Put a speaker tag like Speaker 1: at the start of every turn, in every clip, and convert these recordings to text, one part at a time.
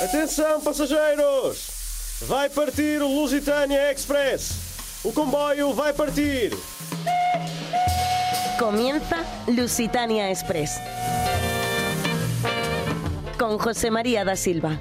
Speaker 1: Atenção, passageiros! Vai partir o Lusitânia Express. O comboio vai partir.
Speaker 2: Comienza Lusitania Express. Con José María da Silva.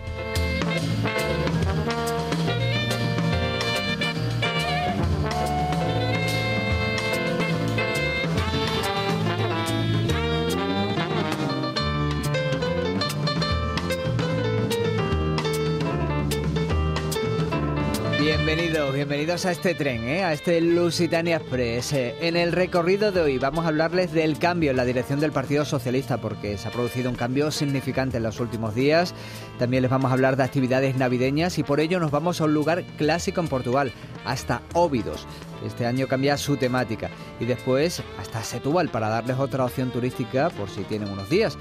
Speaker 3: Bienvenidos, bienvenidos a este tren, ¿eh? a este Lusitania Express. Eh, en el recorrido de hoy vamos a hablarles del cambio en la dirección del Partido Socialista, porque se ha producido un cambio significante en los últimos días. También les vamos a hablar de actividades navideñas y por ello nos vamos a un lugar clásico en Portugal, hasta Óbidos. Este año cambia su temática y después hasta Setúbal para darles otra opción turística por si tienen unos días.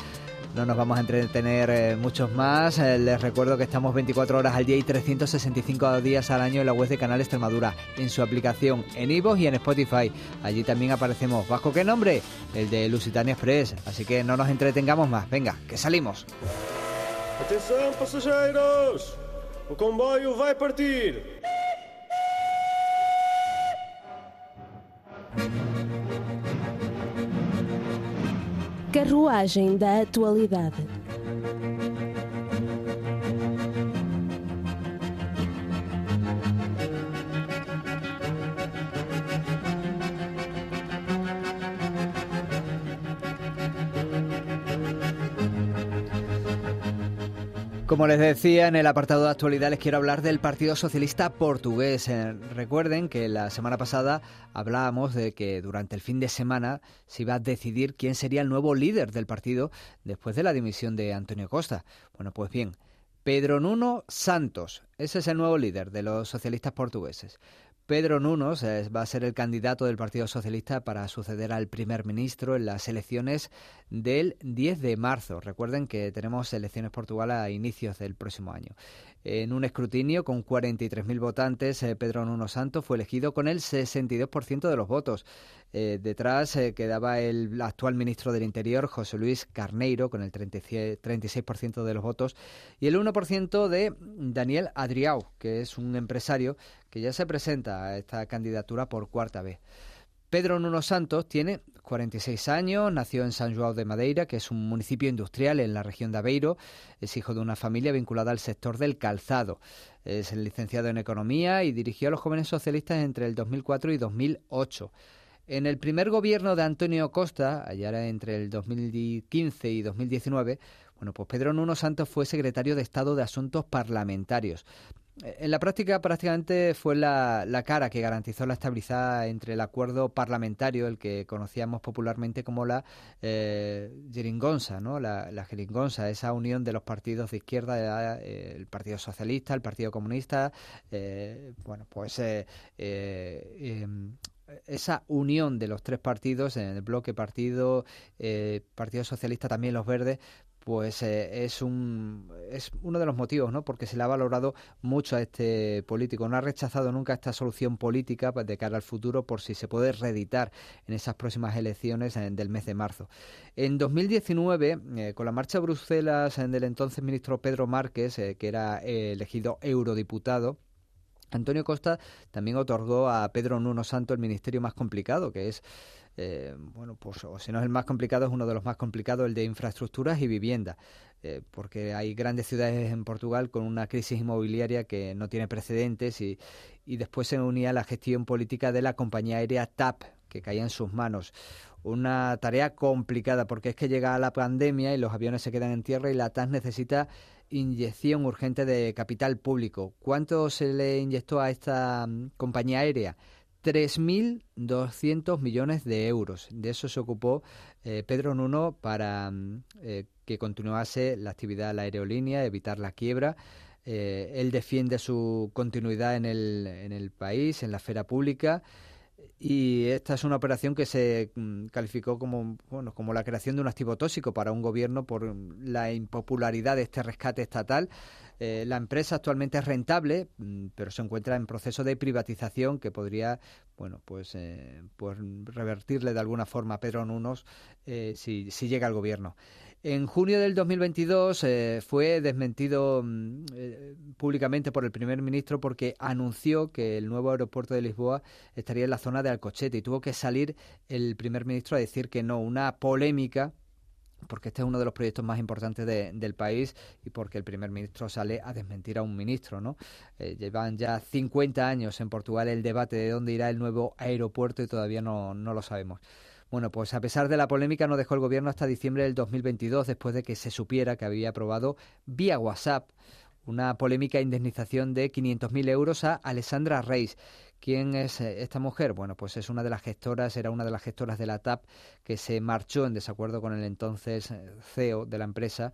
Speaker 3: No nos vamos a entretener eh, muchos más. Eh, les recuerdo que estamos 24 horas al día y 365 días al año en la web de Canal Extremadura, en su aplicación, en iVoox y en Spotify. Allí también aparecemos. ¿Bajo qué nombre? El de Lusitania Express. Así que no nos entretengamos más. Venga, que salimos.
Speaker 1: Atenção, passageiros! O comboio vai partir.
Speaker 4: Carruagem da Atualidade.
Speaker 3: Como les decía, en el apartado de actualidad les quiero hablar del Partido Socialista Portugués. Eh, recuerden que la semana pasada hablábamos de que durante el fin de semana se iba a decidir quién sería el nuevo líder del partido después de la dimisión de Antonio Costa. Bueno, pues bien, Pedro Nuno Santos, ese es el nuevo líder de los socialistas portugueses. Pedro Nunos va a ser el candidato del Partido Socialista para suceder al primer ministro en las elecciones del 10 de marzo. Recuerden que tenemos elecciones Portugal a inicios del próximo año. En un escrutinio con 43.000 votantes, eh, Pedro Nuno Santos fue elegido con el 62% de los votos. Eh, detrás eh, quedaba el actual ministro del Interior, José Luis Carneiro, con el 36% de los votos, y el 1% de Daniel Adriau, que es un empresario que ya se presenta a esta candidatura por cuarta vez. Pedro Nuno Santos tiene 46 años, nació en San João de Madeira, que es un municipio industrial en la región de Aveiro. Es hijo de una familia vinculada al sector del calzado. Es licenciado en Economía y dirigió a los jóvenes socialistas entre el 2004 y 2008. En el primer gobierno de Antonio Costa, allá entre el 2015 y 2019, bueno, pues Pedro Nuno Santos fue secretario de Estado de Asuntos Parlamentarios. En la práctica prácticamente fue la, cara que garantizó la estabilidad entre el acuerdo parlamentario, el que conocíamos popularmente como la eh, ¿no? la, la esa unión de los partidos de izquierda, eh, el Partido Socialista, el Partido Comunista, eh, bueno, pues eh, em, esa unión de los tres partidos, en el bloque partido, Partido Socialista, también los verdes, pues eh, es un es uno de los motivos, ¿no? Porque se le ha valorado mucho a este político. No ha rechazado nunca esta solución política pues, de cara al futuro por si se puede reeditar en esas próximas elecciones del mes de marzo. En 2019, eh, con la marcha a Bruselas del entonces ministro Pedro Márquez, eh, que era elegido eurodiputado, Antonio Costa también otorgó a Pedro Nuno Santo el ministerio más complicado, que es eh, bueno, pues o si no es el más complicado, es uno de los más complicados, el de infraestructuras y vivienda, eh, porque hay grandes ciudades en Portugal con una crisis inmobiliaria que no tiene precedentes y, y después se unía la gestión política de la compañía aérea TAP, que caía en sus manos. Una tarea complicada porque es que llega la pandemia y los aviones se quedan en tierra y la TAP necesita inyección urgente de capital público. ¿Cuánto se le inyectó a esta mm, compañía aérea? 3.200 millones de euros. De eso se ocupó eh, Pedro Nuno para mm, eh, que continuase la actividad de la aerolínea, evitar la quiebra. Eh, él defiende su continuidad en el, en el país, en la esfera pública. Y esta es una operación que se mm, calificó como, bueno, como la creación de un activo tóxico para un gobierno por la impopularidad de este rescate estatal. Eh, la empresa actualmente es rentable, mm, pero se encuentra en proceso de privatización que podría, bueno, pues, eh, pues revertirle de alguna forma a Pedro Nunos eh, si, si llega al gobierno. En junio del 2022 eh, fue desmentido mm, eh, públicamente por el primer ministro porque anunció que el nuevo aeropuerto de Lisboa estaría en la zona de Alcochete y tuvo que salir el primer ministro a decir que no, una polémica porque este es uno de los proyectos más importantes del país y porque el primer ministro sale a desmentir a un ministro, ¿no? Eh, llevan ya 50 años en Portugal el debate de dónde irá el nuevo aeropuerto y todavía no, no lo sabemos. Bueno, pues a pesar de la polémica no dejó el gobierno hasta diciembre del 2022 después de que se supiera que había aprobado vía WhatsApp una polémica indemnización de 500.000 euros a Alessandra Reis, ¿Quién es eh, esta mujer? Bueno, pues es una de las gestoras, era una de las gestoras de la TAP que se marchó en desacuerdo con el entonces eh, CEO de la empresa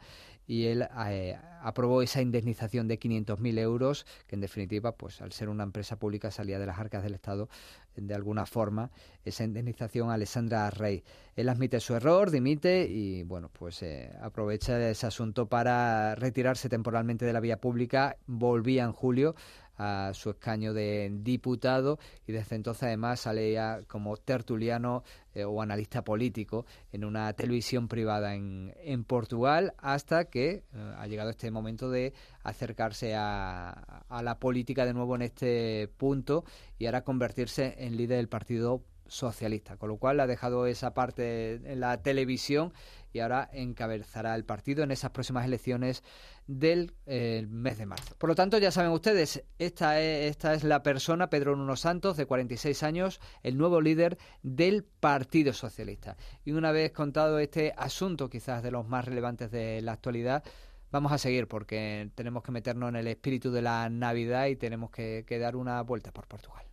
Speaker 3: y él eh, aprobó esa indemnización de 500.000 euros, que en definitiva, pues al ser una empresa pública salía de las arcas del Estado de alguna forma, esa indemnización a Alessandra Rey. Él admite su error, dimite y, bueno, pues aprovecha ese asunto para retirarse temporalmente de la vía pública. Volvía en julio a su escaño de diputado y desde entonces además sale ya como tertuliano eh, o analista político en una televisión privada en, en Portugal hasta que eh, ha llegado este momento de acercarse a, a la política de nuevo en este punto y ahora convertirse en líder del Partido Socialista, con lo cual ha dejado esa parte en la televisión y ahora encabezará el partido en esas próximas elecciones del eh, mes de marzo. Por lo tanto, ya saben ustedes, esta es, esta es la persona, Pedro Nuno Santos, de 46 años, el nuevo líder del Partido Socialista. Y una vez contado este asunto, quizás de los más relevantes de la actualidad, vamos a seguir porque tenemos que meternos en el espíritu de la Navidad y tenemos que, que dar una vuelta por Portugal.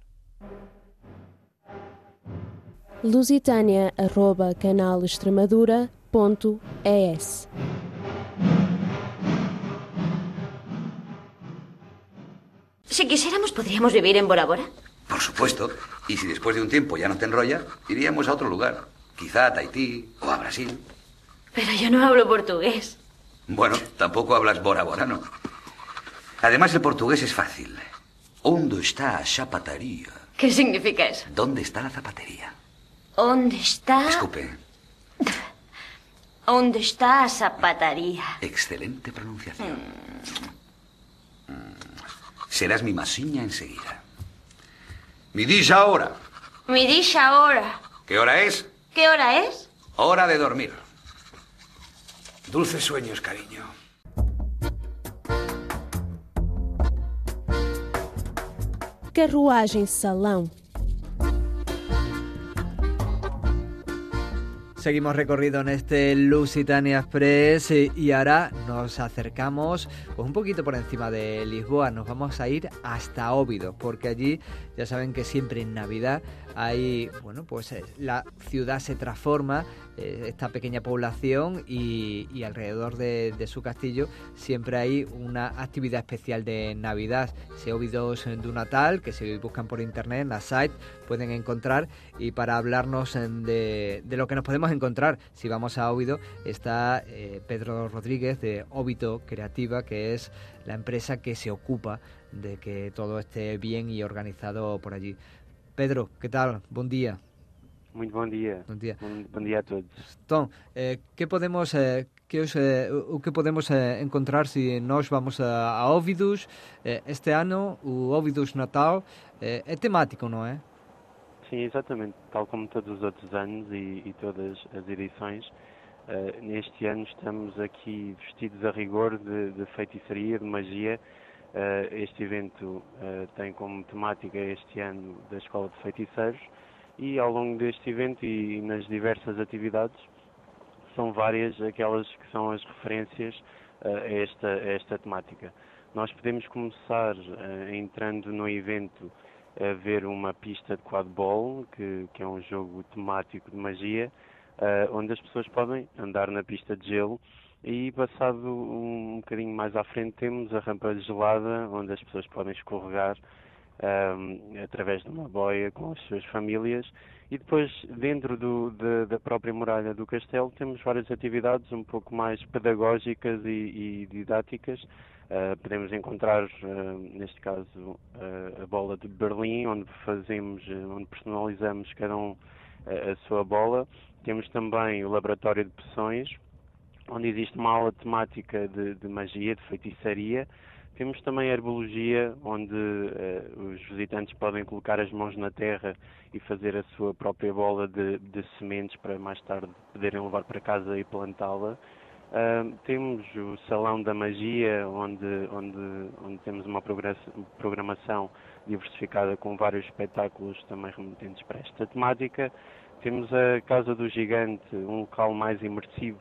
Speaker 4: lusitania@canalextremadura.es
Speaker 5: Si quisiéramos, podríamos vivir en Bora Bora.
Speaker 6: Por supuesto. Y si después de un tiempo ya no te enrolla, iríamos a otro lugar. Quizá a Tahití o a Brasil.
Speaker 5: Pero yo no hablo portugués.
Speaker 6: Bueno, tampoco hablas bora-borano. Además, el portugués es fácil. ¿Dónde está la zapatería?
Speaker 5: ¿Qué significa eso?
Speaker 6: ¿Dónde está la zapatería?
Speaker 5: ¿Dónde está?
Speaker 6: Escupe.
Speaker 5: ¿Dónde está la zapataría?
Speaker 6: Excelente pronunciación. Serás mi masiña enseguida. Me dice ahora.
Speaker 5: Me dice ahora.
Speaker 6: ¿Qué hora es?
Speaker 5: ¿Qué hora es?
Speaker 6: Hora de dormir. Dulces sueños, cariño.
Speaker 4: Carruagem Salão
Speaker 3: Seguimos recorrido en este Lusitania Express eh, y ahora nos acercamos pues un poquito por encima de Lisboa. Nos vamos a ir hasta Óbido, porque allí ya saben que siempre en Navidad hay, bueno, pues eh, la ciudad se transforma, eh, esta pequeña población y, alrededor de, su castillo siempre hay una actividad especial de Navidad. Se Óbidos de Natal, que si buscan por internet en la site pueden encontrar y para hablarnos de, de lo que nos podemos encontrar si vamos a Óbido está eh, Pedro Rodríguez de Óbito Creativa, que es la empresa que se ocupa de que todo esté bien y organizado por allí. Pedro, ¿qué tal? Buen día.
Speaker 7: Muito bom dia.
Speaker 3: Bom dia.
Speaker 7: Bom, bom dia a todos.
Speaker 3: Então, eh, que podemos eh, que os, eh, o que podemos eh, encontrar se nós vamos a, a Óvidos eh, este ano, o Óvidos Natal eh, é temático, não é?
Speaker 7: Sim, exatamente. Tal como todos os outros anos e, e todas as edições, neste ano estamos aqui vestidos a rigor de, de feitiçaria, de magia. Uh, este evento uh, tem como temática este ano da Escola de Feiticeiros e ao longo deste evento e, nas diversas atividades são várias aquelas que são as referências a, esta, a esta temática. Nós podemos começar entrando no evento a ver uma pista de quadball, que, que é um jogo temático de magia, onde as pessoas podem andar na pista de gelo e passado um, bocadinho mais à frente temos a rampa gelada, onde as pessoas podem escorregar um, através de uma boia com as suas famílias e depois dentro do, de, da própria muralha do castelo temos várias atividades um pouco mais pedagógicas e, e didáticas Uh, podemos encontrar, uh, neste caso, uh, a bola de Berlim, onde fazemos, onde personalizamos cada um a sua bola. Temos também o laboratório de poções, onde existe uma aula temática de, de magia, de feitiçaria. Temos também herbologia, onde uh, os visitantes podem colocar as mãos na terra e fazer a sua própria bola de, de sementes para mais tarde poderem levar para casa e plantá-la. Uh, temos o Salão da Magia, onde, onde, onde temos uma programação diversificada com vários espetáculos também remetentes para esta temática. Temos a Casa do Gigante, um local mais imersivo,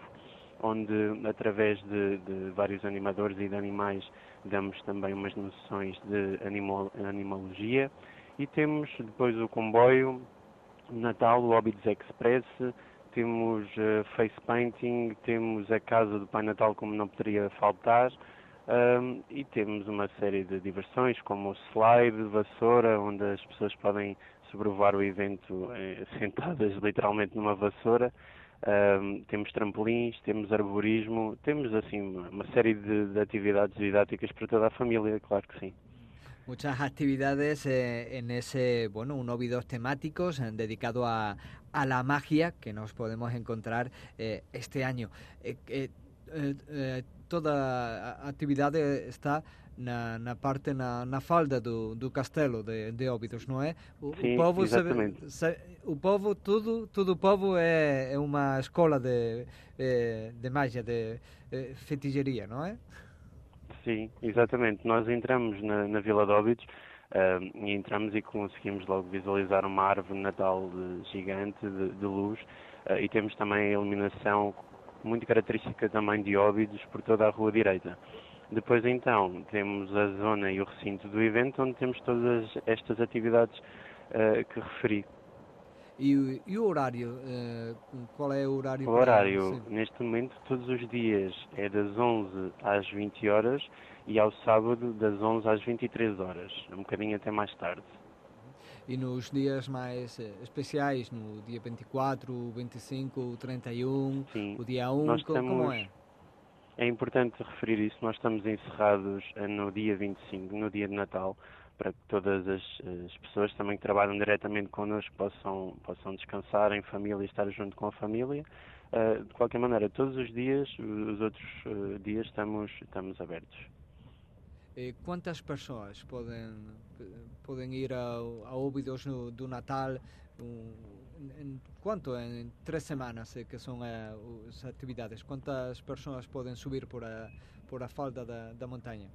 Speaker 7: onde, através de, de vários animadores e de animais, damos também umas noções de animal, animologia. E temos depois o comboio, Natal, o Hobbits Express, temos uh, face painting, temos a casa do Pai Natal como não poderia faltar um, e temos uma série de diversões como o slide, vassoura, onde as pessoas podem sobrevoar o evento eh, sentadas literalmente numa vassoura. Um, temos trampolins, temos arborismo, temos assim uma série de, de, atividades didáticas para toda a família, claro que sim.
Speaker 3: Muchas actividades eh, en ese, bueno, un óvidos temáticos eh, dedicado a, a, la magia que nos podemos encontrar eh, este año. Eh, eh, eh, toda a actividade está na, na parte na, na falda do, do castelo de, de Óbidos, não é?
Speaker 7: O, Sim, o povo
Speaker 3: sabe, o povo tudo tudo o povo é, é uma escola de é, de magia, de é, feitiçaria, não é?
Speaker 7: Sim, exatamente. Nós entramos na, na Vila de Óbidos uh, e entramos e conseguimos logo visualizar uma árvore natal de, gigante de, de luz uh, e temos também a iluminação muito característica também de Óbidos por toda a rua direita. Depois então temos a zona e o recinto do evento onde temos todas estas atividades uh, que referi.
Speaker 3: E, e, o horário? Uh, qual é o horário?
Speaker 7: O horário, neste momento, todos os dias é das 11 às 20 horas e ao sábado das 11 às 23 horas, um bocadinho até mais tarde
Speaker 3: e nos dias mais eh, especiais, no dia 24, 25, 31,
Speaker 7: Sim.
Speaker 3: o dia 1,
Speaker 7: Nós como é? É importante referir isso, nós estamos encerrados eh, no dia 25, no dia de Natal, para que todas as, as pessoas também que trabalham diretamente connosco possam, possam descansar em família e estar junto com a família. Uh, de qualquer maneira, todos os dias, os outros uh, dias estamos, estamos abertos.
Speaker 3: Eh, quantas pessoas podem podem ir ao, a Óbidos no, do Natal quanto em três semanas que são as atividades quantas pessoas podem subir por a por a falda da, da montanha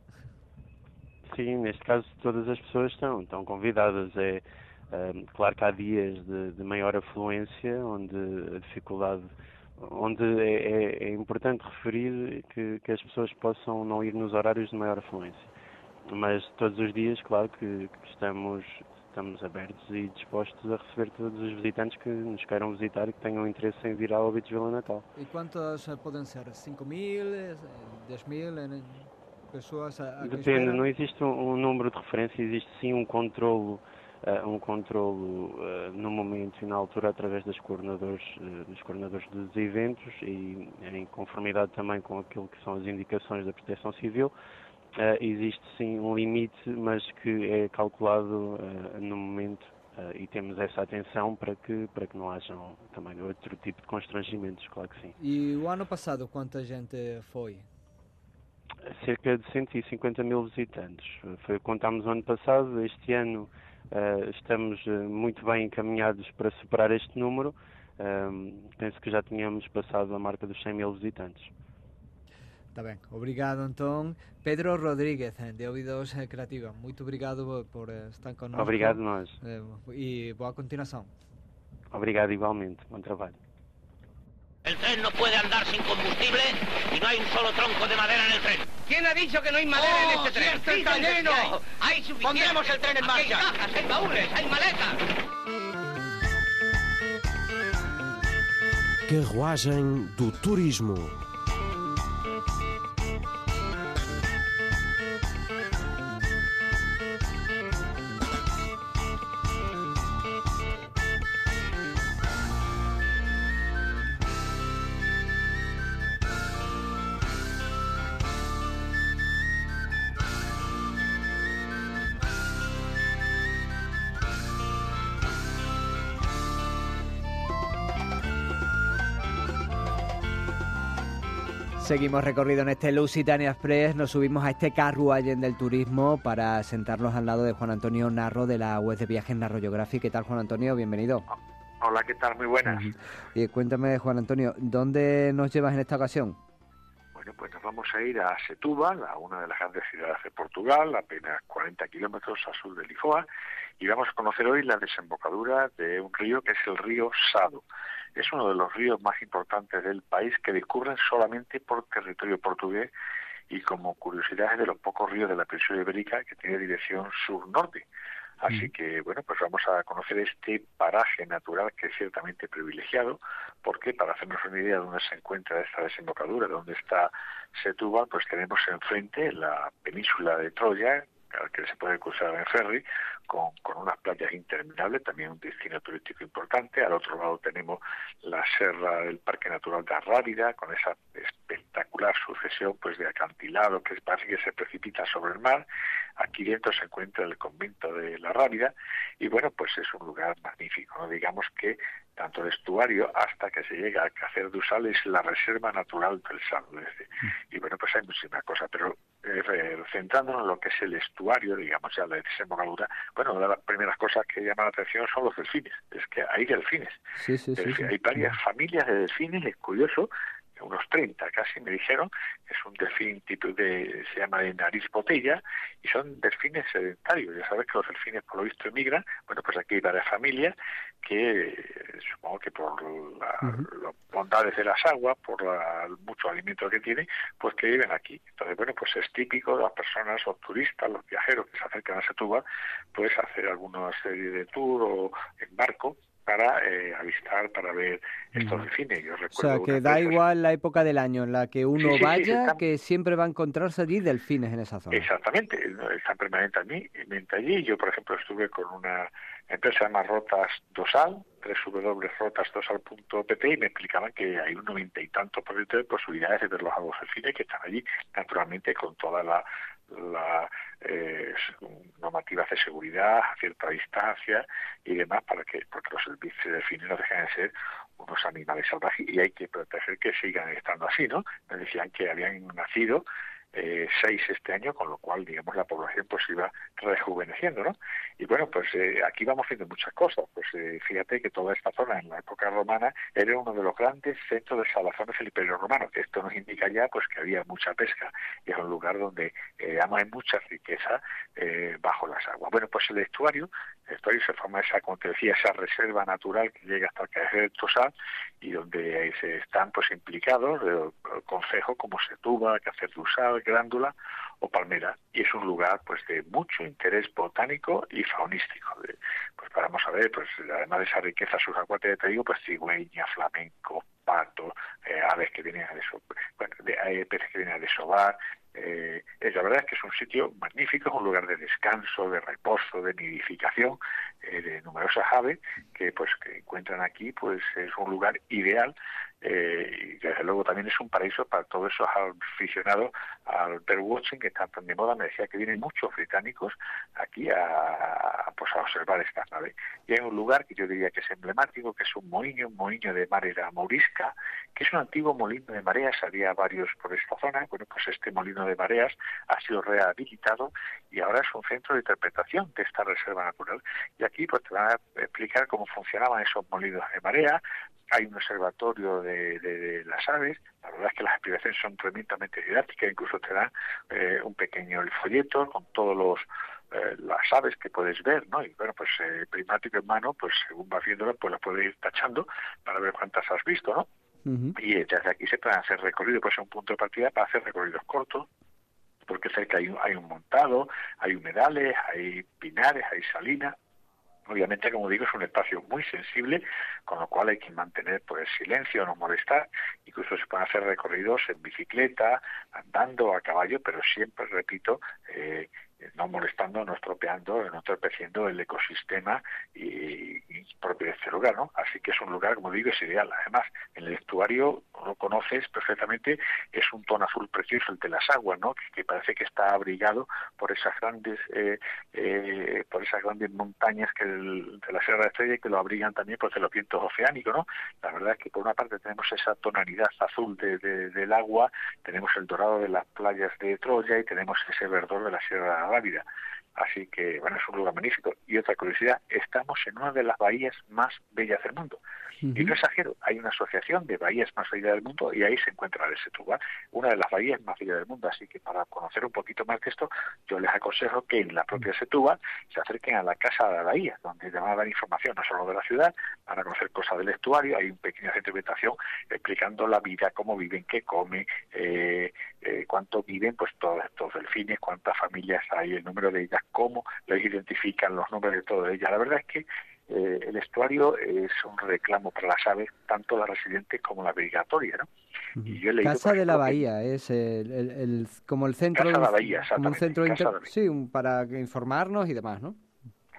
Speaker 7: sim neste caso todas as pessoas estão estão convidadas é claro que há dias de, de maior afluência onde a dificuldade onde é, é, é importante referir que, que, as pessoas possam não ir nos horários de maior afluência. Mas todos os dias, claro que, que estamos, estamos abertos e dispostos a receber todos os visitantes que nos queiram visitar e que tenham interesse em vir ao Óbitos Vila Natal.
Speaker 3: E quantas podem ser? 5 mil, 10 mil pessoas? A, a
Speaker 7: Depende, não existe um, um, número de referência, existe sim um controlo Uh, um controlo uh, no momento e na altura através dos coordenadores, uh, dos coordenadores dos eventos e em conformidade também com aquilo que são as indicações da Proteção Civil. Existe sim um limite, mas que é calculado no momento e temos essa atenção para que para que não hajam também outro tipo de constrangimentos, claro que sim.
Speaker 3: E o ano passado quanta gente foi?
Speaker 7: Cerca de 150 mil visitantes. Foi o que contámos ano passado. Este ano Uh, estamos muito bem encaminhados para superar este número. Uh, penso que já tínhamos passado a marca dos 100 mil visitantes.
Speaker 3: Está bem. Obrigado, então. Pedro Rodríguez, de Ouvidos Creativa. Muito obrigado por estar connosco.
Speaker 7: Obrigado nós.
Speaker 3: e boa continuação.
Speaker 7: Obrigado igualmente. Bom trabalho.
Speaker 8: El tren no puede andar sin combustible y no hay un solo tronco de madera en el tren.
Speaker 9: ¿Quién ha dicho que no hay madera
Speaker 8: oh,
Speaker 9: en este tren?
Speaker 8: ¡Esto está lleno!
Speaker 9: Hay. hay suficiente.
Speaker 8: Pondremos el tren en marcha.
Speaker 9: Hay cajas, hay baúles, hay maletas.
Speaker 10: Carruagem do Turismo.
Speaker 3: Seguimos recorrido en este Lusitania Express, nos subimos a este carruaje del turismo para sentarnos al lado de Juan Antonio Narro de la web de viajes Narro Geography. ¿Qué tal Juan Antonio? Bienvenido.
Speaker 11: Hola, ¿qué tal? Muy buenas.
Speaker 3: Y cuéntame Juan Antonio, ¿dónde nos llevas en esta ocasión?
Speaker 11: Bueno, pues nos vamos a ir a Setúbal, a una de las grandes ciudades de Portugal, apenas 40 kilómetros al sur de Lisboa, y vamos a conocer hoy la desembocadura de un río que es el río Sado. Es uno de los ríos más importantes del país que discurren solamente por territorio portugués y como curiosidad es de los pocos ríos de la península ibérica que tiene dirección sur-norte. Así que, bueno, pues vamos a conocer este paraje natural que es ciertamente privilegiado, porque para hacernos una idea de dónde se encuentra esta desembocadura, de dónde está Setúbal, pues tenemos enfrente la península de Troya, que se puede cruzar en ferry, con, con unas playas interminables, también un destino turístico importante. Al otro lado tenemos la serra del Parque Natural de Arrábida, con esa espectacular sucesión pues de acantilado que parece que se precipita sobre el mar. Aquí dentro se encuentra el convento de la Rábida y bueno, pues es un lugar magnífico. ¿no? Digamos que tanto el estuario hasta que se llega al Cácer de Usal es la reserva natural del Sal. Y bueno, pues hay muchísimas cosas, pero eh, centrándonos en lo que es el estuario, digamos ya la desembocadura, bueno, una de las primeras cosas que llama la atención son los delfines. Es que hay delfines.
Speaker 3: Sí, sí, sí,
Speaker 11: hay varias familias de delfines, es curioso, unos 30 casi me dijeron, es un delfín tipo de, se llama de nariz botella, y son delfines sedentarios, ya sabes que los delfines por lo visto emigran, bueno pues aquí hay varias familias que supongo que por las bondades de las aguas, por el mucho alimento que tienen, pues que viven aquí. Entonces, bueno, pues es típico de las personas, los turistas, los viajeros que se acercan a Setúbal, pues hacer alguna serie de tour o en barco para eh, avistar, para ver estos delfines. Yo
Speaker 3: o sea, que da igual la época del año en la que uno vaya, que siempre va a encontrarse allí delfines en esa zona.
Speaker 11: Exactamente, están permanentemente allí. Yo, por ejemplo, estuve con una empresa llama Rotas Dosal, www.rotasdosal.pt y me explicaban que hay un noventa y tantos por ciento de posibilidades de ver los aguas delfines que están allí, naturalmente con toda la la eh, normativas de seguridad a cierta distancia y demás para que porque los servicios de delfines no dejan de ser unos animales salvajes y hay que proteger que sigan estando así, ¿no? Me decían que habían nacido eh, seis este año, con lo cual, digamos, la población pues iba rejuveneciendo, ¿no? Y bueno, pues eh, aquí vamos viendo muchas cosas. Pues eh, fíjate que toda esta zona en la época romana era uno de los grandes centros de salazones del Imperio Romano. Esto nos indica ya pues que había mucha pesca y es un lugar donde eh, hay mucha riqueza bajo las aguas. Bueno, pues el estuario, el estuario se forma esa, como te decía, esa reserva natural que llega hasta el Cajer del Tosal y donde se están pues implicados el concejo como Setúbal, Cacer de glándula o palmera. Y es un lugar pues de mucho interés botánico y faunístico. Pues vamos a ver pues además de esa riqueza subacuática te digo pues cigüeña flamenco pato eh, aves que vienen a desovar bueno, de, peces que vienen a desovar eh, la verdad es que es un sitio magnífico, es un lugar de descanso, de reposo, de nidificación eh, de numerosas aves que pues que encuentran aquí, pues es un lugar ideal eh, y desde luego también es un paraíso para todos esos aficionados al birdwatching que están tan de moda. Me decía que vienen muchos británicos aquí a, pues a observar estas naves. Y hay un lugar que yo diría que es emblemático, que es un moinho, un moinho de madera morisca, que es un antiguo molino de mareas, había varios por esta zona. Bueno, pues este molino de mareas ha sido rehabilitado y ahora es un centro de interpretación de esta reserva natural. Y aquí pues te van a explicar cómo funcionaban esos molinos de marea, hay un observatorio de, las aves, la verdad es que las explicaciones son tremendamente didácticas, incluso te dan eh, un pequeño folleto con todos los eh, las aves que puedes ver, ¿no? Y bueno, pues eh, primático en mano, pues según vas viéndolas, pues las puedes ir tachando para ver cuántas has visto, ¿no? Y desde aquí se pueden hacer recorridos, pues es un punto de partida para hacer recorridos cortos, porque cerca hay hay un montado, hay humedales, hay pinares, hay salinas, Obviamente, como digo, es un espacio muy sensible, con lo cual hay que mantener pues silencio, no molestar. Incluso se pueden hacer recorridos en bicicleta, andando, a caballo, pero siempre, repito, eh, no molestando, no estropeando, no entorpeciendo el ecosistema y, y propio de este lugar, ¿no? Así que es un lugar, como digo, es ideal. Además, en el estuario lo conoces perfectamente, es un tono azul precioso el de las aguas, ¿no? Que, parece que está abrigado por esas grandes, eh, eh, por esas grandes montañas que el, de la Sierra de Estrella y que lo abrigan también de los vientos oceánicos, ¿no? La verdad es que por una parte tenemos esa tonalidad azul de, de, del agua, tenemos el dorado de las playas de Troya y tenemos ese verdor de la Sierra Rábida. Así que, bueno, es un lugar magnífico. Y otra curiosidad, estamos en una de las bahías más bellas del mundo. Y no exagero, hay una asociación de bahías más bellas del mundo y ahí se encuentra el Setúbal, una de las bahías más bellas del mundo. Así que para conocer un poquito más de esto, yo les aconsejo que en la propia Setúbal se acerquen a la Casa de la Bahía, donde van a dar información no solo de la ciudad, van a conocer cosas del estuario, hay un pequeño centro de interpretación explicando la vida, cómo viven, qué comen, eh, eh, cuánto viven, pues todos estos delfines, cuántas familias hay, el número de ellas, cómo los identifican, los nombres de todas ellas. La verdad es que eh, el estuario es un reclamo para las aves, tanto la residente como la migratoria, ¿no?
Speaker 3: Y yo he leído, Casa de la Bahía que... es el, el, el, como el centro,
Speaker 11: Casa de la Bahía,
Speaker 3: como un centro inter... sí, un, para informarnos y demás, ¿no?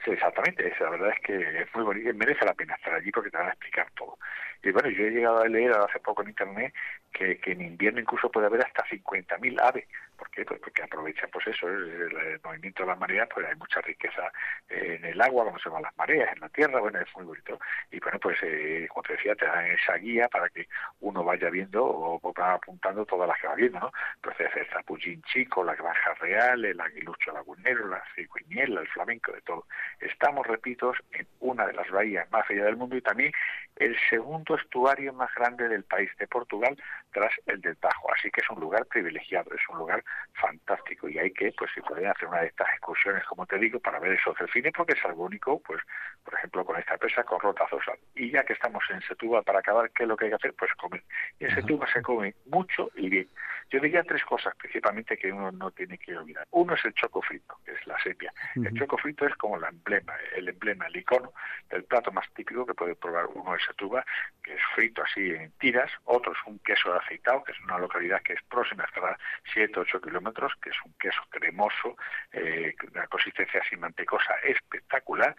Speaker 11: Sí, exactamente, la verdad es que es muy bonito, merece la pena estar allí porque te van a explicar todo. Y bueno, yo he llegado a leer hace poco en internet que, en invierno incluso puede haber hasta 50.000 aves. ¿Por qué? Pues porque aprovechan pues eso, el, movimiento de las mareas, pues hay mucha riqueza en el agua, cuando se van las mareas, en la tierra, bueno, es muy bonito. Y bueno, pues eh, como te decía, te dan esa guía para que uno vaya viendo o, o apuntando todas las que va viendo, ¿no? Entonces el zapullín chico, la granja real, el aguilucho lagunero, la cigüeñela, el flamenco, de todo. Estamos, repito, en una de las bahías más bellas del mundo y también el segundo estuario más grande del país de Portugal tras el del Tajo. Así que es un lugar privilegiado, es un lugar fantástico y hay que, pues si pueden hacer una de estas excursiones, como te digo, para ver esos delfines, porque es algo único, pues por ejemplo con esta presa con rotazosal. Y ya que estamos en Setúbal, para acabar, ¿qué es lo que hay que hacer? Pues comer. Y en Setúbal se come mucho y bien. Yo diría tres cosas principalmente que uno no tiene que olvidar. Uno es el choco frito, que es la sepia. Uh -huh. El choco frito es como el emblema, el emblema, el icono del plato más típico que puede probar uno de Setúbal, que es frito así en tiras. Otro es un queso aceitado, que es una localidad que es próxima, estará 7 o 8 kilómetros, que es un queso cremoso, eh, una consistencia así mantecosa espectacular.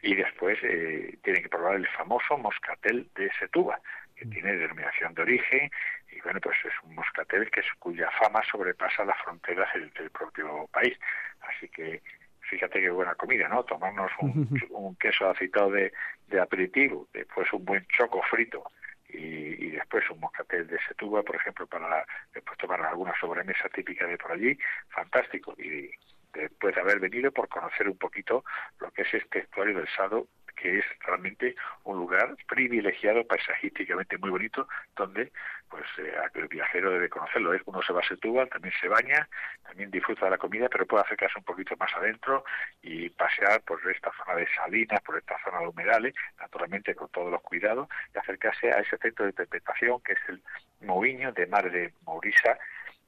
Speaker 11: Y después eh, tienen que probar el famoso moscatel de Setúbal, que tiene denominación de origen y bueno, pues es un moscatel que es, cuya fama sobrepasa las fronteras del, del, propio país. Así que fíjate qué buena comida, ¿no? Tomarnos un, un queso aceitado de, de, aperitivo, después un buen choco frito y, y después un moscatel de Setúbal, por ejemplo, para la, después tomar alguna sobremesa típica de por allí, fantástico. Y después de haber venido por conocer un poquito lo que es este estuario del Sado que es realmente un lugar privilegiado paisajísticamente muy bonito donde pues eh, el viajero debe conocerlo ¿eh? uno se va a Setúbal también se baña también disfruta de la comida pero puede acercarse un poquito más adentro y pasear por esta zona de salinas por esta zona de humedales naturalmente con todos los cuidados y acercarse a ese centro de interpretación que es el Moviño de Mar de Maurisa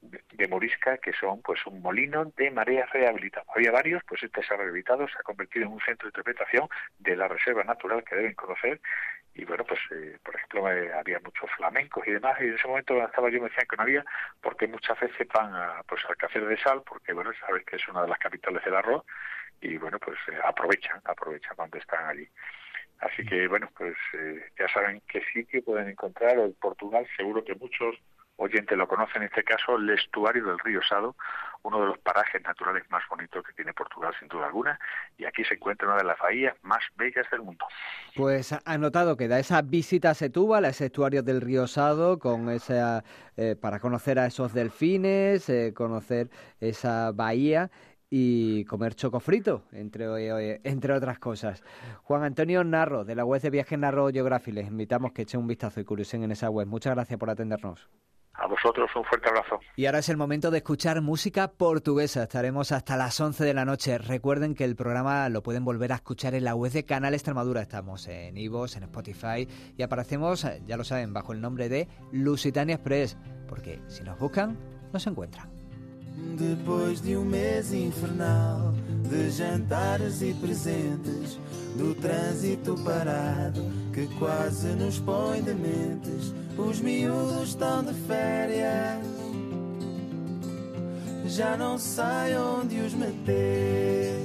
Speaker 11: de Morisca, que son pues un molino de mareas rehabilitado. Había varios, pues este se ha rehabilitado, se ha convertido en un centro de interpretación de la reserva natural que deben conocer. Y bueno, pues eh, por ejemplo eh, había muchos flamencos y demás, y en ese momento estaba yo me decían que no había, porque muchas veces van a, pues al café de sal, porque bueno, sabes que es una de las capitales del arroz, y bueno, pues eh, aprovechan, aprovechan cuando están allí. Así que bueno, pues ya saben qué sitio pueden encontrar, en Portugal seguro que muchos oyente lo conoce en este caso, el estuario del río Sado, uno de los parajes naturales más bonitos que tiene Portugal sin duda alguna, y aquí se encuentra una de las bahías más bellas del mundo.
Speaker 3: Pues anotado queda esa visita a Setúbal, a ese estuario del río Sado, con esa, eh, para conocer a esos delfines, eh, conocer esa bahía y comer choco frito, entre, entre otras cosas. Juan Antonio Narro, de la web de Viajes Narro Geography, les invitamos que echen un vistazo y curiosen en esa web. Muchas gracias por atendernos.
Speaker 11: A vosotros un fuerte abrazo.
Speaker 3: Y ahora es el momento de escuchar música portuguesa. Estaremos hasta las 11 de la noche. Recuerden que el programa lo pueden volver a escuchar en la web de Canal Extremadura. Estamos en Ivos, en Spotify y aparecemos, ya lo saben, bajo el nombre de Lusitania Express, porque si nos buscan, nos encuentran.
Speaker 12: Depois de um mês infernal de jantares e presentes, do trânsito parado que quase nos põe dementes, os miúdos estão de férias. já não sei onde os meter.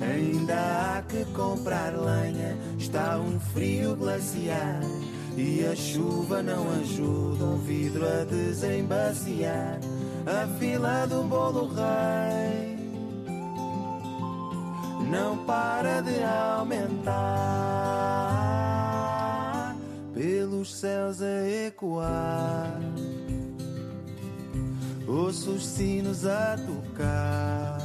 Speaker 12: Ainda há que comprar lenha, está um frio glaciar. E a chuva não ajuda um vidro a desembaciar. A fila do bolo rei não para de aumentar pelos céus a ecoar. Ouço os sinos a tocar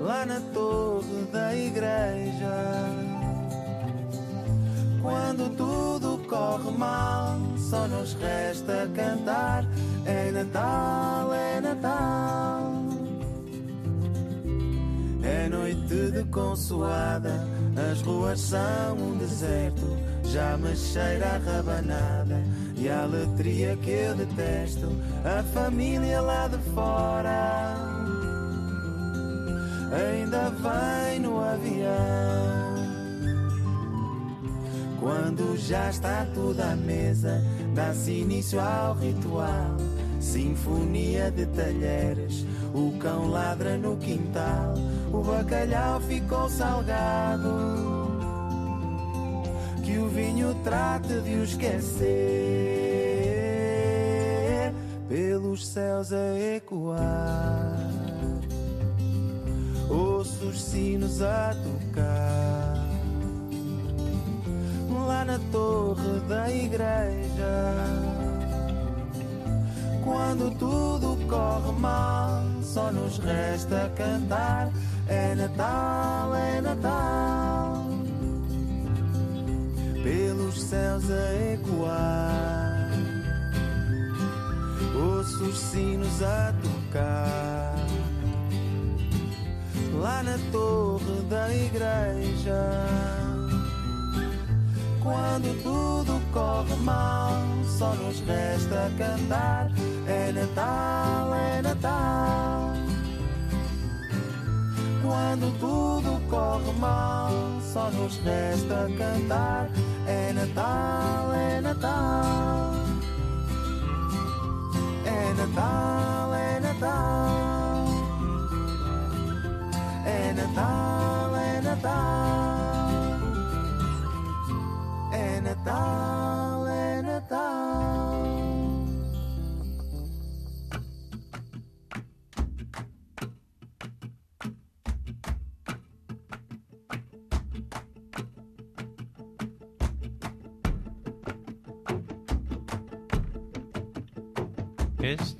Speaker 12: lá na torre da igreja. Quando tudo corre mal, só nos resta cantar. É Natal, é Natal. É noite de consoada, as ruas são um deserto. Já me cheira a rabanada e a letria que eu detesto. A família lá de fora ainda vai no avião. Quando já está tudo à mesa, dá-se início ao ritual. Sinfonia de talheres, o cão ladra no quintal, o bacalhau ficou salgado. Que o vinho trate de o esquecer, pelos céus a ecoar. Ouço os sinos a tocar lá na torre da igreja. Quando tudo corre mal, só nos resta cantar. É Natal, é Natal. Pelos céus a ecoar, ouço os sinos a tocar. Lá na torre da igreja. Quando tudo corre mal, só nos resta cantar. É Natal, é Natal. Quando tudo corre mal, só nos resta cantar. É Natal, é Natal. É Natal, é Natal. É Natal, é Natal. É Natal,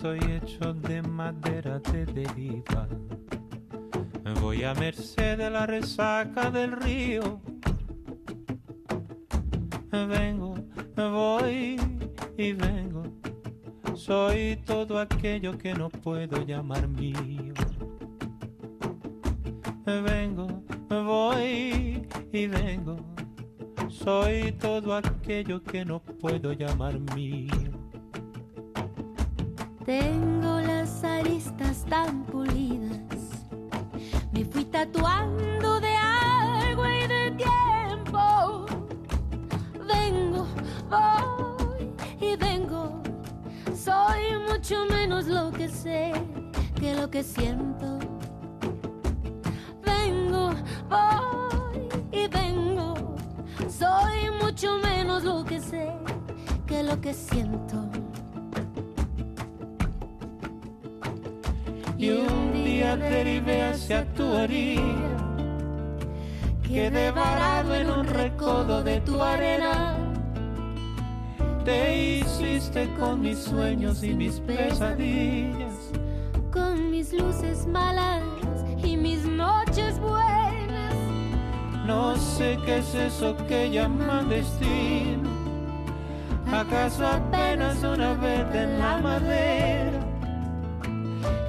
Speaker 13: Estoy hecho de madera de deriva. Voy a merced de la resaca del río. Vengo, voy y vengo. Soy todo aquello que no puedo llamar mío. Vengo, voy y vengo. Soy todo aquello que no puedo llamar mío.
Speaker 14: Tengo las aristas tan pulidas. Me fui tatuando de agua y de tiempo. Vengo, voy y vengo. Soy mucho menos lo que sé que lo que siento. Vengo, voy y vengo. Soy mucho menos lo que sé que lo que siento.
Speaker 13: Y un día derivé hacia tu orilla. Quedé varado en un recodo de tu arena. Te hiciste con mis sueños y mis pesadillas.
Speaker 14: Con mis luces malas y mis noches buenas.
Speaker 13: No sé qué es eso que llaman destino. ¿Acaso apenas una verde en la madera?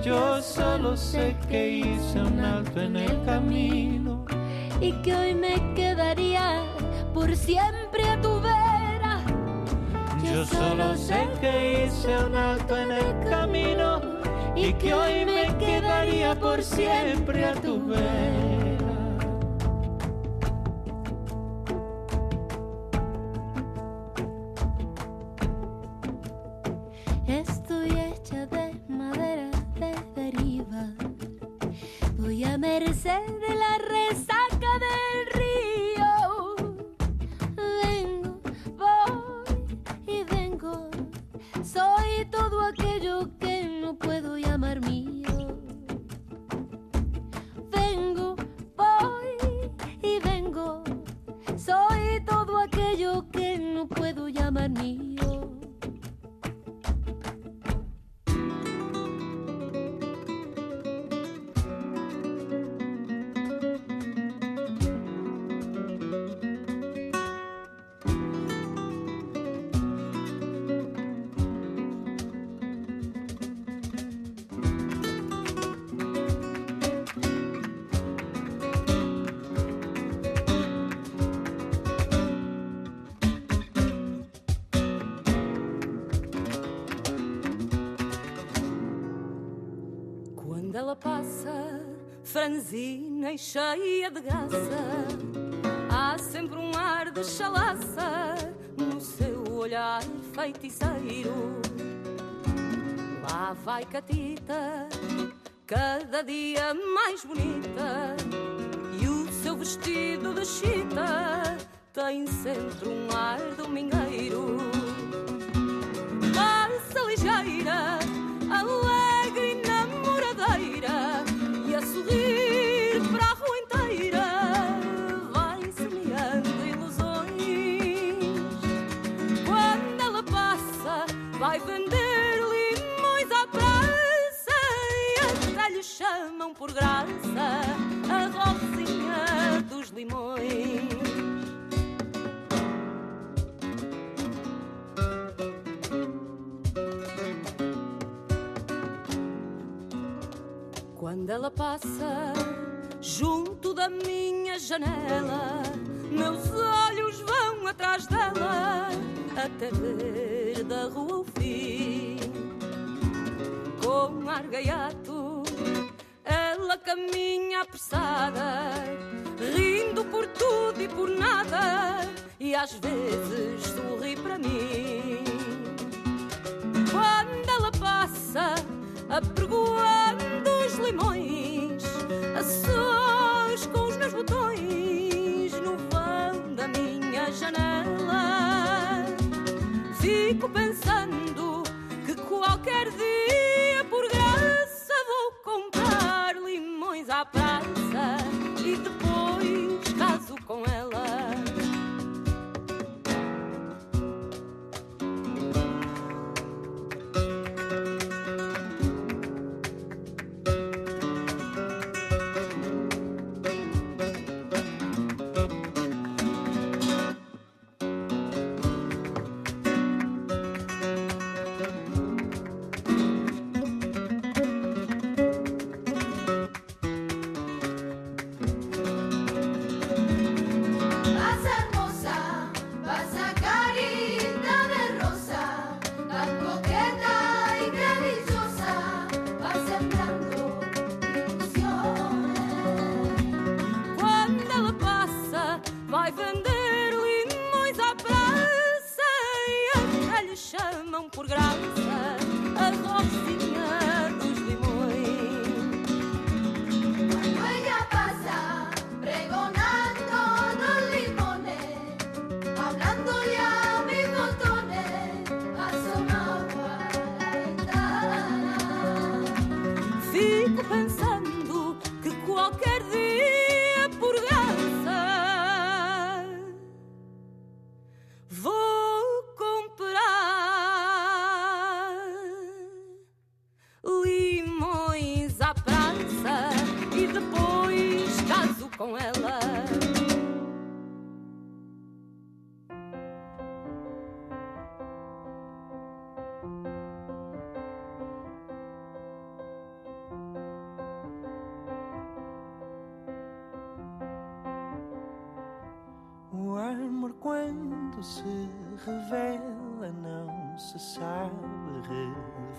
Speaker 13: Yo solo sé que hice un alto en el camino
Speaker 14: y que hoy me quedaría por siempre a tu vera.
Speaker 13: Yo solo sé que hice un alto en el camino y que hoy me quedaría por siempre a tu vera.
Speaker 15: Passa, franzina e cheia de graça, há sempre um ar de chalaça no seu olhar feiticeiro. Lá vai Catita, cada dia mais bonita, e o seu vestido de chita tem sempre um ar domingueiro. Por graça a Rosinha dos Limões. Quando ela passa junto da minha janela, meus olhos vão atrás dela até ver da rua o fim. Com ar gaiato, ela caminha apressada, rindo por tudo e por nada, e às vezes sorri para mim. Quando ela passa, apregoando os limões, a sós com os meus botões no vão da minha janela. Fico pensando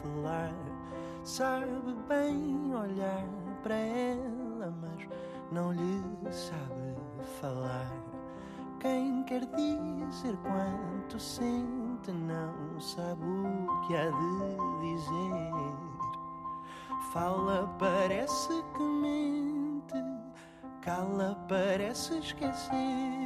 Speaker 12: revelar. Sabe bem olhar para ela, mas não lhe sabe falar. Quem quer dizer quanto sente não sabe o que há de dizer. Fala, parece que mente, cala, parece esquecer.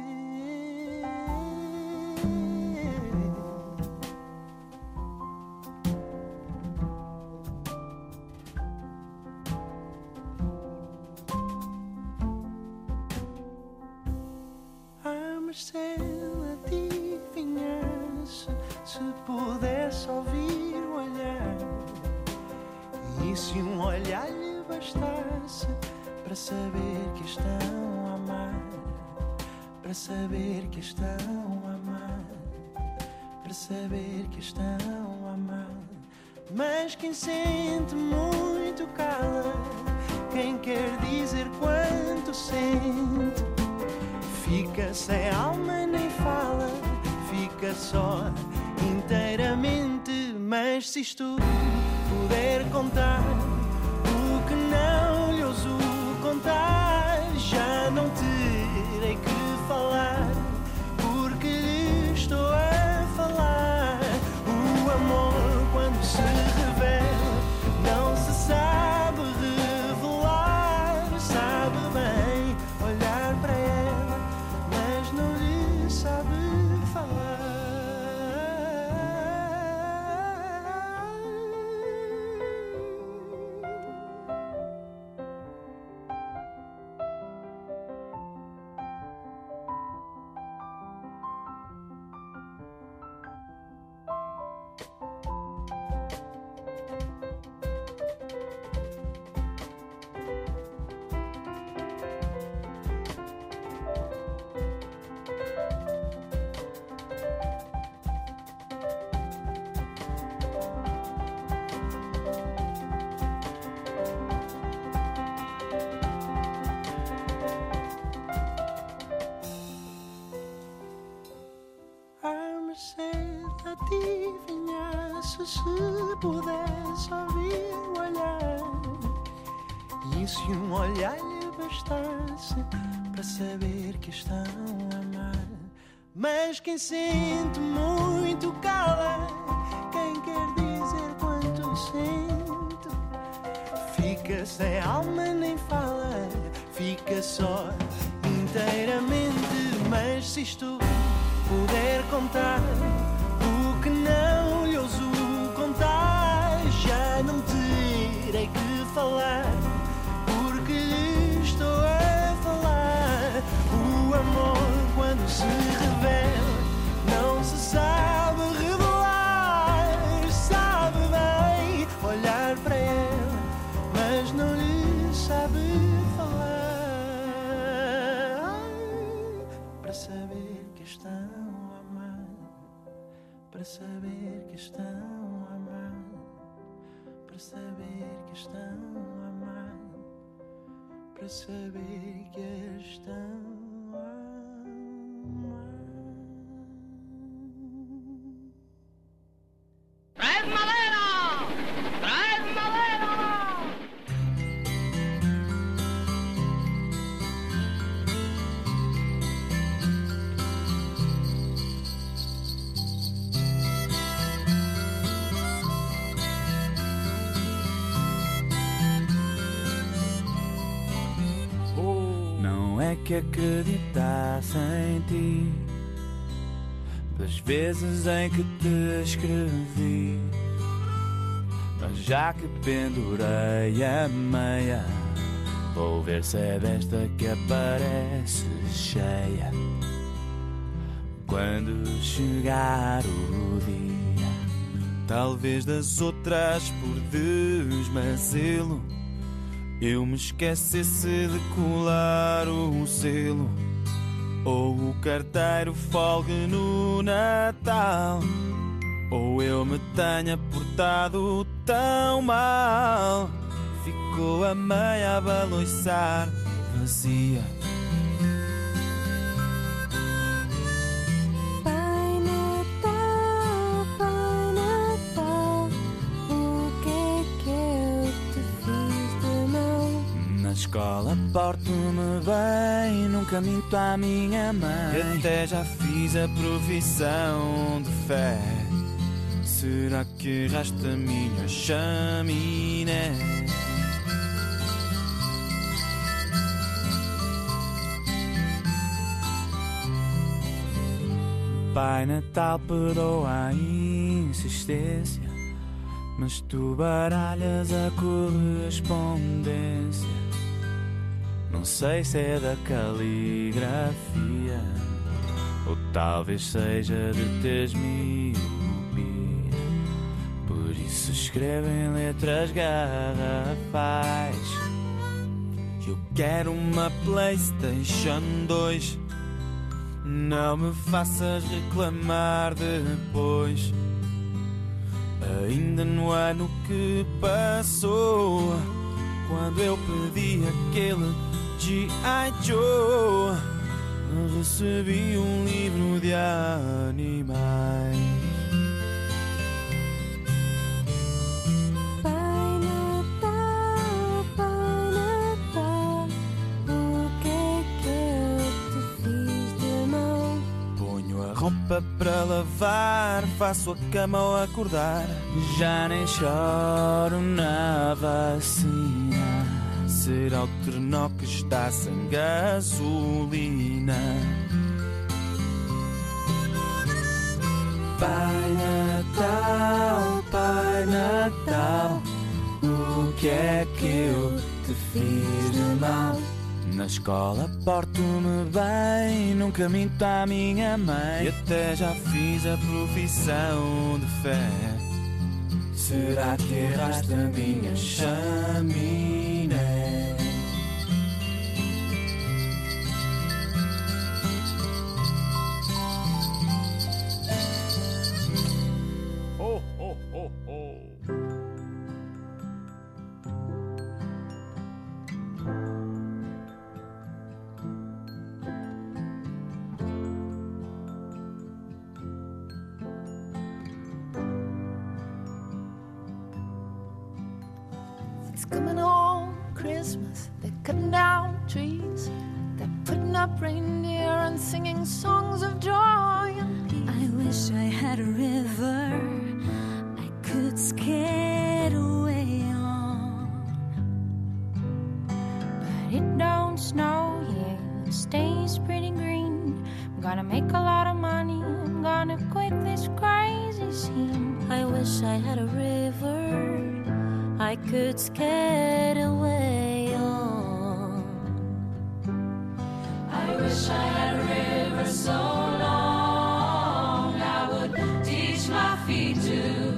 Speaker 16: Se um olhar lhe bastasse para saber que estão a amar. Mas quem sente muito cala, quem quer dizer quanto sente, fica sem alma nem fala, fica só inteiramente. Mas se isto puder contar para ela, mas não lhe sabe falar. Para saber que estão a amar, para saber que estão a amar, para saber que estão My. Que
Speaker 17: acreditasse em ti. Das vezes em que te escrevi Mas já que pendurei a meia Vou ver se é desta que aparece cheia. Quando chegar o dia Talvez das outras por desmazelo eu me esquecesse de colar o selo Ou o carteiro folgue no Natal Ou eu me tenha portado tão mal. Ficou a meia a baloiçar vazia porto-me bem, nunca minto à minha mãe. Até já fiz a provisão de fé. Será que resta a minha chaminé? Pai Natal perdoa a insistência Mas tu baralhas a correspondência Não sei se é da caligrafia Ou talvez seja de teres miopia Por isso
Speaker 12: se escreve em letras garrafais. Eu quero uma PlayStation 2. Não me faças reclamar depois. Ainda no ano que passou, quando eu pedi aquele G.I. Joe, recebi um livro de animais.
Speaker 14: Pai Natal, Pai Natal, o que é que eu te fiz de mal?
Speaker 12: Ponho a roupa para lavar, faço a cama ao acordar. Já nem choro na vacina. Será o trenó que está sem gasolina. Pai Natal, Pai Natal, o que é que eu te fiz de mal? Na escola porto-me bem, nunca minto à minha mãe. E até já fiz a profissão de fé. Será que erraste a minha chaminé?
Speaker 1: We too.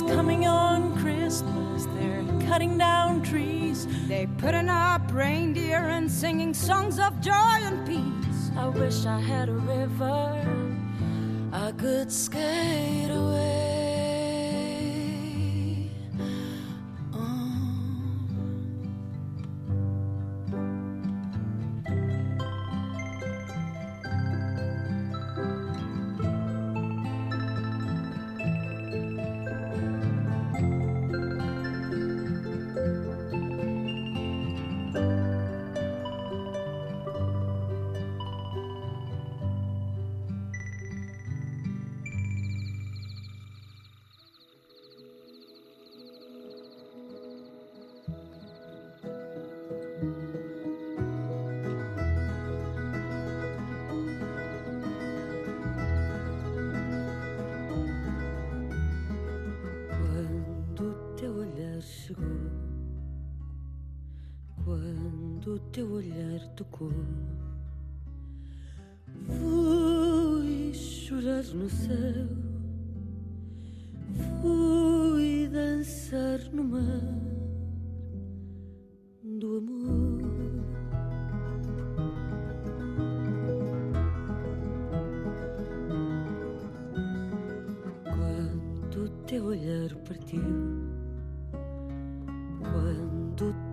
Speaker 18: It's coming on Christmas. They're cutting down trees. They're putting up reindeer and singing songs of joy and peace.
Speaker 15: I wish I had a river I could skate away.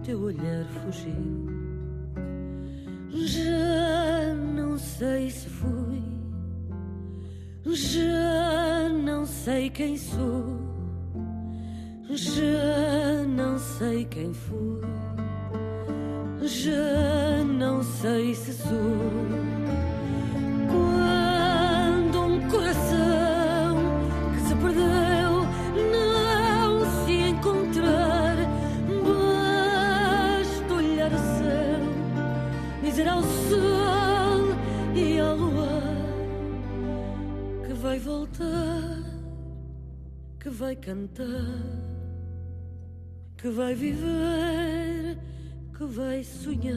Speaker 19: Teu olhar fugiu, já não sei se fui, já não sei quem sou, já não sei quem fui, já não sei se sou. Vai cantar, que vai viver, que vai sonhar.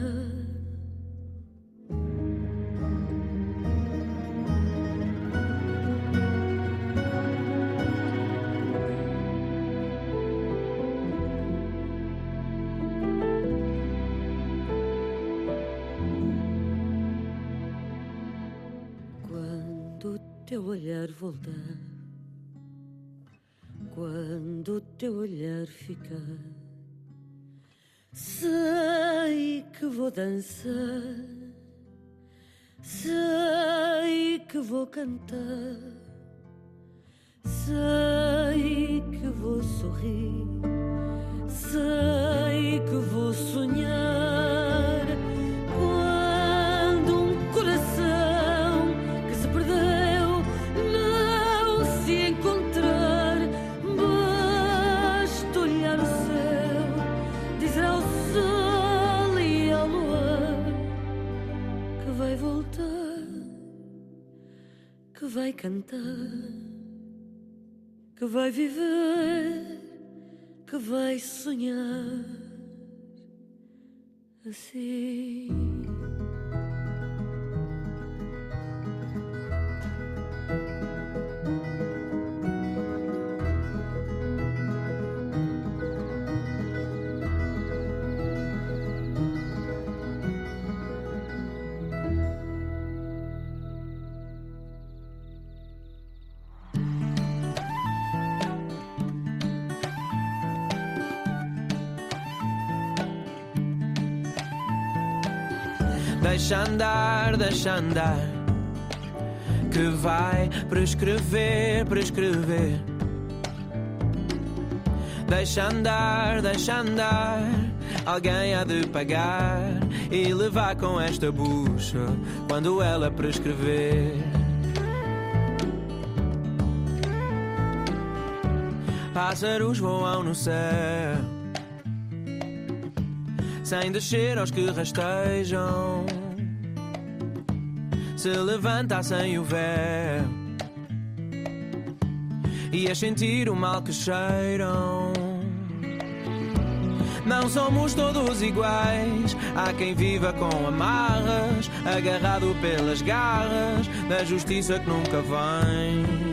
Speaker 19: Quando o teu olhar voltar, teu olhar ficar, sei que vou dançar, sei que vou cantar, sei que vou sorrir, sei que vou sonhar. Que vai viver, que vai sonhar assim.
Speaker 20: Deixa andar, deixa andar. Que vai prescrever, prescrever. Deixa andar, deixa andar. Alguém há de pagar e levar com esta bucha quando ela prescrever. Pássaros voam no céu sem descer aos que rastejam. Se levanta sem o véu e a sentir o mal que cheiram. Não somos todos iguais. Há quem viva com amarras, agarrado pelas garras da justiça que nunca vem.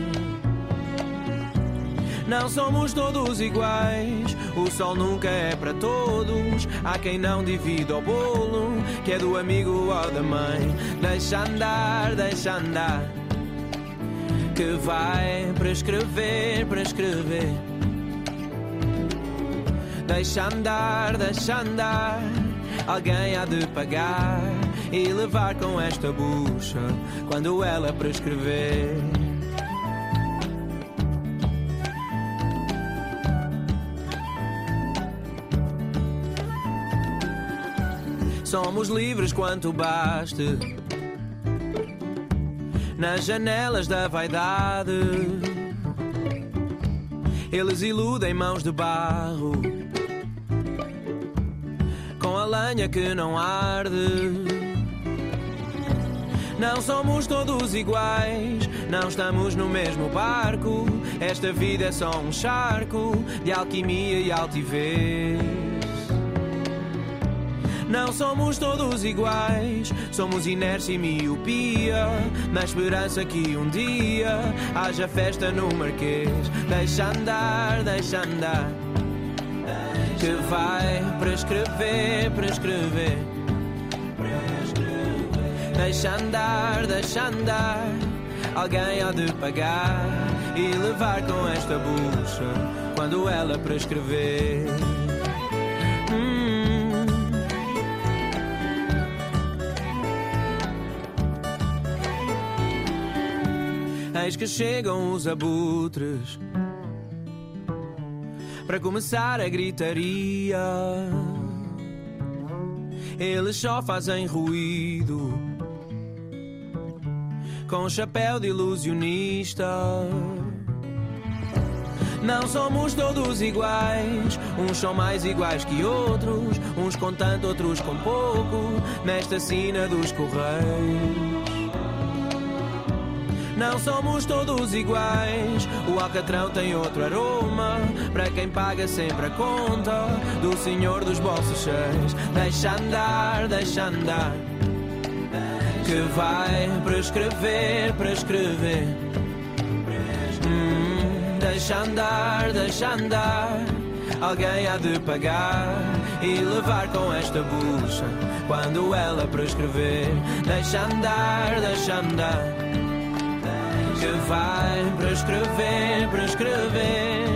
Speaker 20: Não somos todos iguais, o sol nunca é para todos. Há quem não divida o bolo, que é do amigo ou da mãe. Deixa andar, deixa andar, que vai prescrever, prescrever. Deixa andar, deixa andar, alguém há de pagar e levar com esta bucha quando ela prescrever. Somos livres quanto baste nas janelas da vaidade. Eles iludem mãos de barro com a lenha que não arde. Não somos todos iguais, não estamos no mesmo barco. Esta vida é só um charco de alquimia e altivez. Não somos todos iguais, somos inércia e miopia. Na esperança que um dia haja festa no Marquês. Deixa andar, deixa andar. Que vai prescrever, prescrever. Deixa andar, deixa andar. Alguém há de pagar e levar com esta bucha quando ela prescrever. Que chegam os abutres para começar a gritaria. Eles só fazem ruído com chapéu de ilusionista. Não somos todos iguais, uns são mais iguais que outros, uns com tanto, outros com pouco, nesta sina dos correios. Não somos todos iguais, o alcatrão tem outro aroma, para quem paga sempre a conta, do senhor dos bolsos cheios. Deixa andar, deixa andar, que vai prescrever, prescrever. Hum, deixa andar, deixa andar. Alguém há de pagar e levar com esta bucha quando ela prescrever. Deixa andar, deixa andar. Que vai prescrever, prescrever.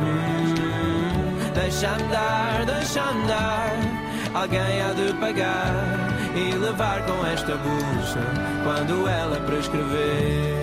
Speaker 20: Hum, deixa andar, deixa andar. Alguém há de pagar e levar com esta bucha quando ela prescrever.